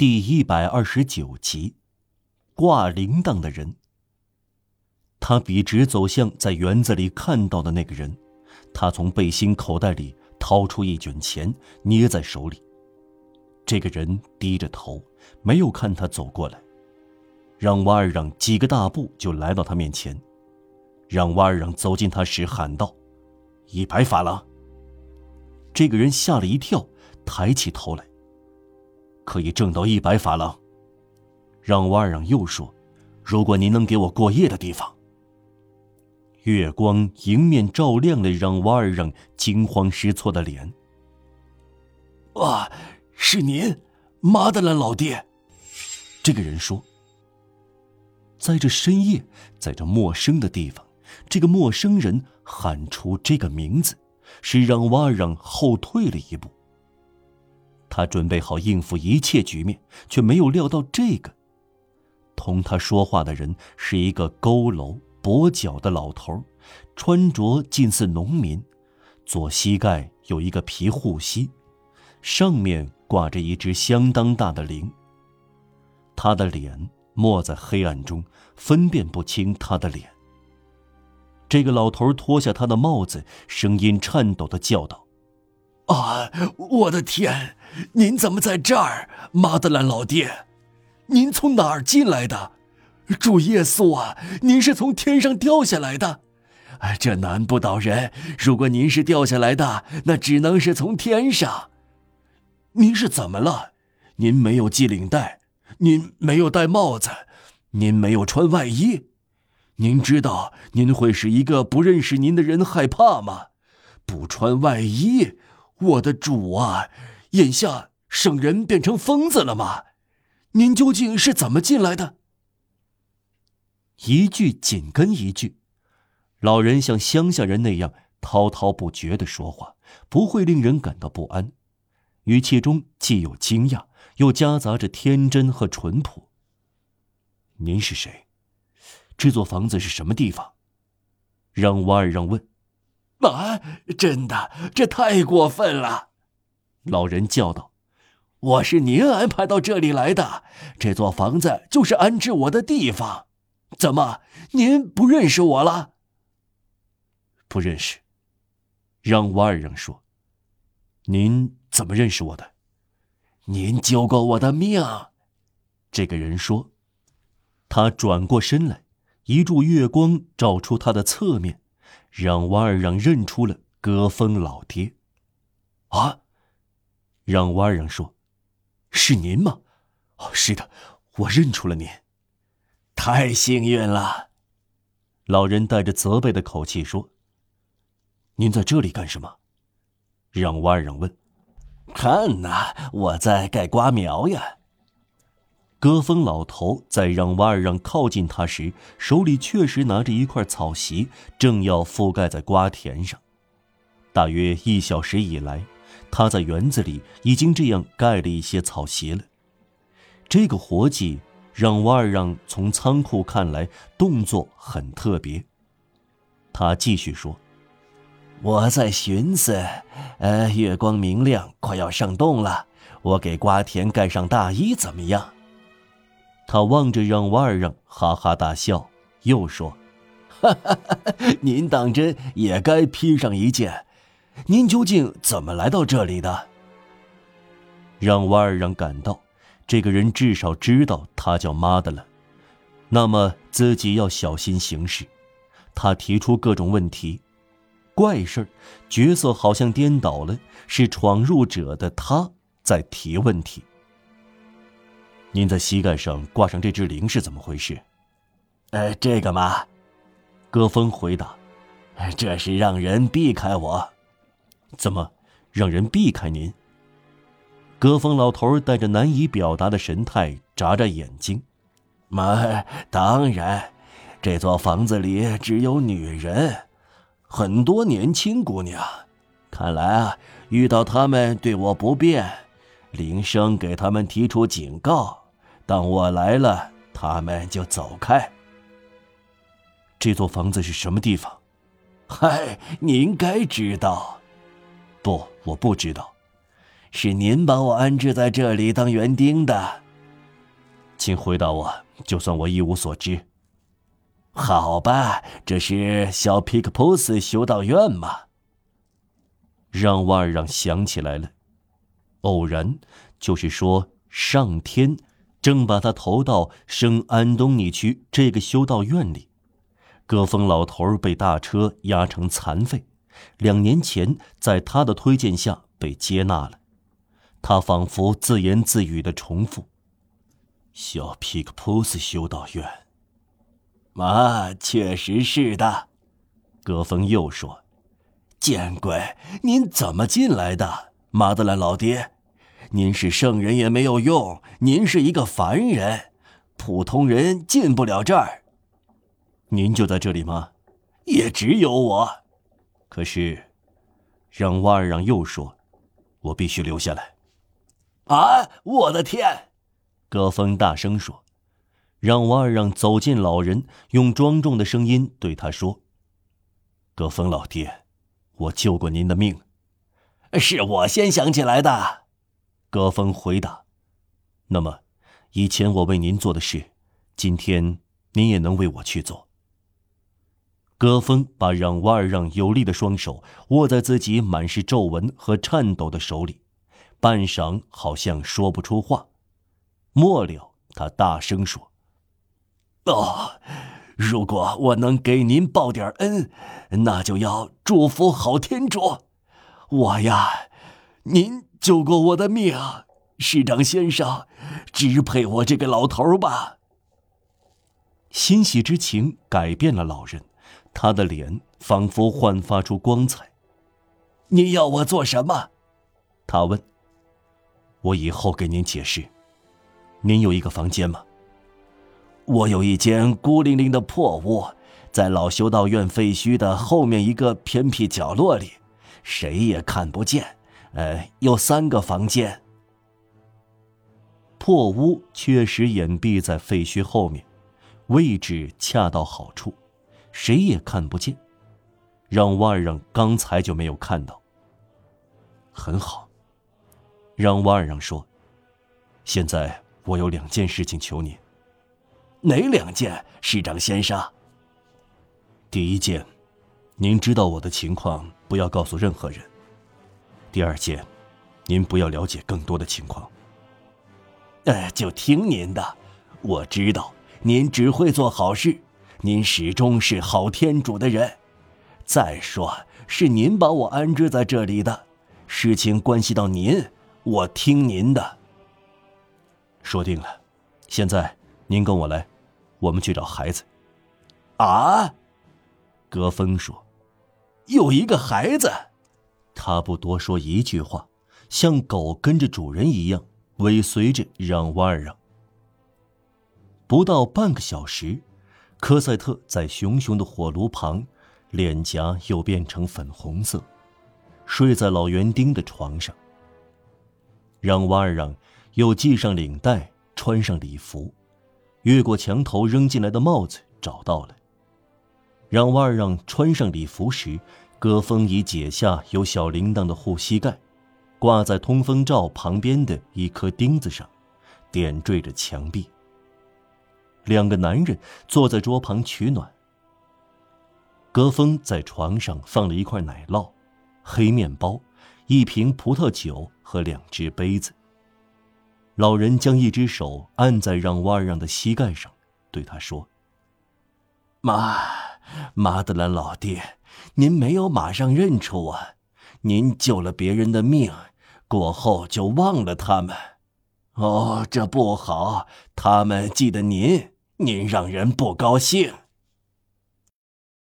第一百二十九集，挂铃铛的人。他笔直走向在园子里看到的那个人，他从背心口袋里掏出一卷钱，捏在手里。这个人低着头，没有看他走过来。让瓦尔让几个大步就来到他面前，让瓦尔让走近他时喊道：“一百法郎。”这个人吓了一跳，抬起头来。可以挣到一百法郎。让瓦尔让又说：“如果您能给我过夜的地方。”月光迎面照亮了让瓦尔让惊慌失措的脸。“哇，是您，马德兰老爹。”这个人说。在这深夜，在这陌生的地方，这个陌生人喊出这个名字，使让瓦尔让后退了一步。他准备好应付一切局面，却没有料到这个。同他说话的人是一个佝偻跛脚的老头，穿着近似农民，左膝盖有一个皮护膝，上面挂着一只相当大的铃。他的脸没在黑暗中，分辨不清他的脸。这个老头脱下他的帽子，声音颤抖的叫道。啊，我的天！您怎么在这儿，马德兰老爹？您从哪儿进来的？主耶稣啊，您是从天上掉下来的？哎，这难不倒人。如果您是掉下来的，那只能是从天上。您是怎么了？您没有系领带，您没有戴帽子，您没有穿外衣。您知道您会使一个不认识您的人害怕吗？不穿外衣。我的主啊，眼下圣人变成疯子了吗？您究竟是怎么进来的？一句紧跟一句，老人像乡下人那样滔滔不绝的说话，不会令人感到不安，语气中既有惊讶，又夹杂着天真和淳朴。您是谁？这座房子是什么地方？让瓦尔让问。啊！真的，这太过分了！老人叫道：“我是您安排到这里来的，这座房子就是安置我的地方。怎么，您不认识我了？”“不认识。”让瓦尔让说。“您怎么认识我的？”“您救过我的命。”这个人说。他转过身来，一柱月光照出他的侧面。让瓦尔让认出了戈峰老爹，啊！让瓦尔让说：“是您吗？”“哦，是的，我认出了您。”“太幸运了。”老人带着责备的口气说。“您在这里干什么？”让瓦尔让问。“看呐，我在盖瓜苗呀。”戈峰老头在让瓦尔让靠近他时，手里确实拿着一块草席，正要覆盖在瓜田上。大约一小时以来，他在园子里已经这样盖了一些草席了。这个活计让瓦尔让从仓库看来动作很特别。他继续说：“我在寻思，呃，月光明亮，快要上冻了，我给瓜田盖上大衣怎么样？”他望着让瓦尔让，哈哈大笑，又说：“哈哈，您当真也该披上一件？您究竟怎么来到这里的？”让瓦尔让感到，这个人至少知道他叫妈的了，那么自己要小心行事。他提出各种问题，怪事儿，角色好像颠倒了，是闯入者的他在提问题。您在膝盖上挂上这只铃是怎么回事？呃，这个嘛，戈峰回答：“这是让人避开我。”怎么，让人避开您？戈峰老头带着难以表达的神态，眨眨眼睛：“嘛，当然，这座房子里只有女人，很多年轻姑娘。看来啊，遇到他们对我不便，铃声给他们提出警告。”当我来了，他们就走开。这座房子是什么地方？嗨，您该知道。不，我不知道。是您把我安置在这里当园丁的。请回答我，就算我一无所知。好吧，这是小皮克普斯修道院吗？让瓦尔让想起来了，偶然，就是说上天正把他投到圣安东尼区这个修道院里。戈峰老头被大车压成残废，两年前在他的推荐下被接纳了。他仿佛自言自语的重复：“小皮克普斯修道院。”啊，确实是的，戈峰又说：“见鬼！您怎么进来的，马德兰老爹？您是圣人也没有用，您是一个凡人，普通人进不了这儿。您就在这里吗？也只有我。可是，让瓦尔让又说，我必须留下来。啊，我的天！戈峰大声说。让瓦尔让走进老人，用庄重的声音对他说：“葛峰老爹，我救过您的命，是我先想起来的。”葛峰回答：“那么，以前我为您做的事，今天您也能为我去做。”戈峰把让瓦尔让有力的双手握在自己满是皱纹和颤抖的手里，半晌好像说不出话，末了，他大声说。哦，如果我能给您报点恩，那就要祝福好天主。我呀，您救过我的命，市长先生，支配我这个老头吧。欣喜之情改变了老人，他的脸仿佛焕发出光彩。你要我做什么？他问。我以后给您解释。您有一个房间吗？我有一间孤零零的破屋，在老修道院废墟的后面一个偏僻角落里，谁也看不见。呃，有三个房间。破屋确实隐蔽在废墟后面，位置恰到好处，谁也看不见。让瓦尔让刚才就没有看到。很好，让瓦尔让说：“现在我有两件事情求你。”哪两件，市长先生？第一件，您知道我的情况，不要告诉任何人。第二件，您不要了解更多的情况。哎，就听您的。我知道您只会做好事，您始终是好天主的人。再说，是您把我安置在这里的，事情关系到您，我听您的。说定了，现在。您跟我来，我们去找孩子。啊，戈峰说：“有一个孩子。”他不多说一句话，像狗跟着主人一样尾随着让瓦尔让。不到半个小时，科赛特在熊熊的火炉旁，脸颊又变成粉红色，睡在老园丁的床上。让瓦尔让又系上领带，穿上礼服。越过墙头扔进来的帽子找到了。让瓦尔让穿上礼服时，戈峰已解下有小铃铛的护膝盖，挂在通风罩旁边的一颗钉子上，点缀着墙壁。两个男人坐在桌旁取暖。戈峰在床上放了一块奶酪、黑面包、一瓶葡萄酒和两只杯子。老人将一只手按在让瓦尔让的膝盖上，对他说：“妈马德兰老爹，您没有马上认出我，您救了别人的命，过后就忘了他们。哦，这不好，他们记得您，您让人不高兴。”